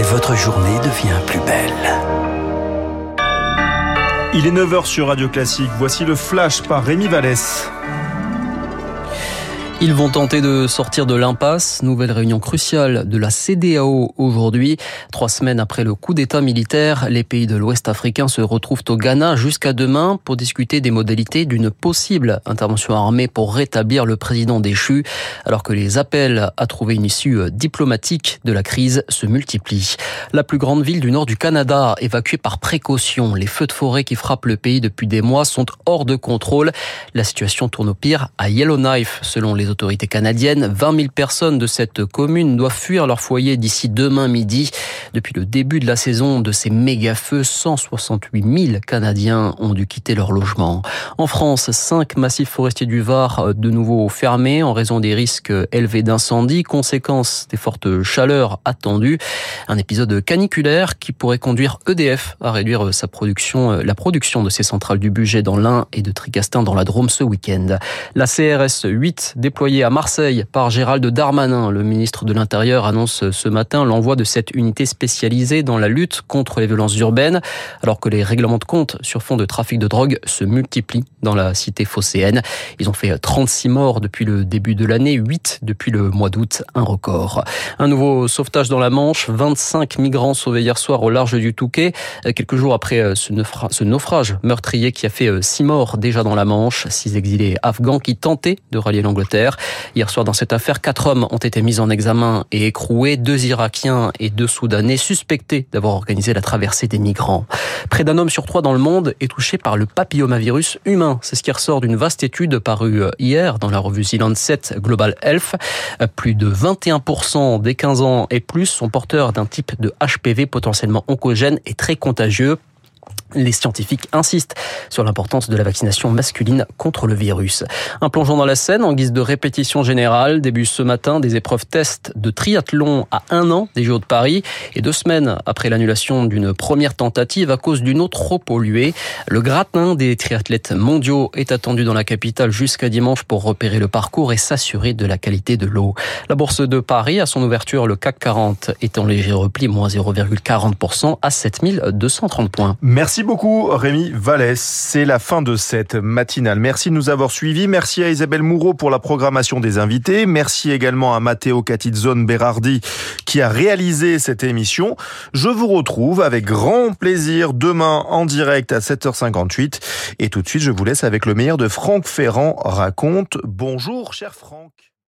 et votre journée devient plus belle. Il est 9h sur Radio Classique. Voici le flash par Rémi Vallès. Ils vont tenter de sortir de l'impasse. Nouvelle réunion cruciale de la CDAO aujourd'hui. Trois semaines après le coup d'État militaire, les pays de l'Ouest africain se retrouvent au Ghana jusqu'à demain pour discuter des modalités d'une possible intervention armée pour rétablir le président déchu, alors que les appels à trouver une issue diplomatique de la crise se multiplient. La plus grande ville du nord du Canada, évacuée par précaution. Les feux de forêt qui frappent le pays depuis des mois sont hors de contrôle. La situation tourne au pire à Yellowknife, selon les autorités canadiennes. 20 000 personnes de cette commune doivent fuir leur foyer d'ici demain midi. Depuis le début de la saison de ces méga-feux, 168 000 Canadiens ont dû quitter leur logement. En France, cinq massifs forestiers du Var euh, de nouveau fermés en raison des risques élevés d'incendie, conséquence des fortes chaleurs attendues. Un épisode caniculaire qui pourrait conduire EDF à réduire sa production, euh, la production de ses centrales du budget dans l'Ain et de Tricastin dans la Drôme ce week-end. La CRS 8 à Marseille par Gérald Darmanin, le ministre de l'Intérieur, annonce ce matin l'envoi de cette unité spécialisée dans la lutte contre les violences urbaines, alors que les règlements de compte sur fond de trafic de drogue se multiplient dans la cité phocéenne. Ils ont fait 36 morts depuis le début de l'année, 8 depuis le mois d'août, un record. Un nouveau sauvetage dans la Manche, 25 migrants sauvés hier soir au large du Touquet, quelques jours après ce naufrage meurtrier qui a fait 6 morts déjà dans la Manche, 6 exilés afghans qui tentaient de rallier l'Angleterre. Hier soir, dans cette affaire, quatre hommes ont été mis en examen et écroués, deux Irakiens et deux Soudanais suspectés d'avoir organisé la traversée des migrants. Près d'un homme sur trois dans le monde est touché par le papillomavirus humain. C'est ce qui ressort d'une vaste étude parue hier dans la revue The Lancet Global Health. Plus de 21% des 15 ans et plus sont porteurs d'un type de HPV potentiellement oncogène et très contagieux. Les scientifiques insistent sur l'importance de la vaccination masculine contre le virus. Un plongeon dans la scène en guise de répétition générale début ce matin des épreuves test de triathlon à un an des Jeux de Paris et deux semaines après l'annulation d'une première tentative à cause d'une eau trop polluée. Le gratin des triathlètes mondiaux est attendu dans la capitale jusqu'à dimanche pour repérer le parcours et s'assurer de la qualité de l'eau. La bourse de Paris, à son ouverture, le CAC 40 est en léger repli, moins 0,40% à 7230 points. Merci beaucoup Rémi Vallès. C'est la fin de cette matinale. Merci de nous avoir suivis. Merci à Isabelle Moureau pour la programmation des invités. Merci également à Matteo Catizzone Berardi qui a réalisé cette émission. Je vous retrouve avec grand plaisir demain en direct à 7h58. Et tout de suite, je vous laisse avec le meilleur de Franck Ferrand raconte. Bonjour cher Franck.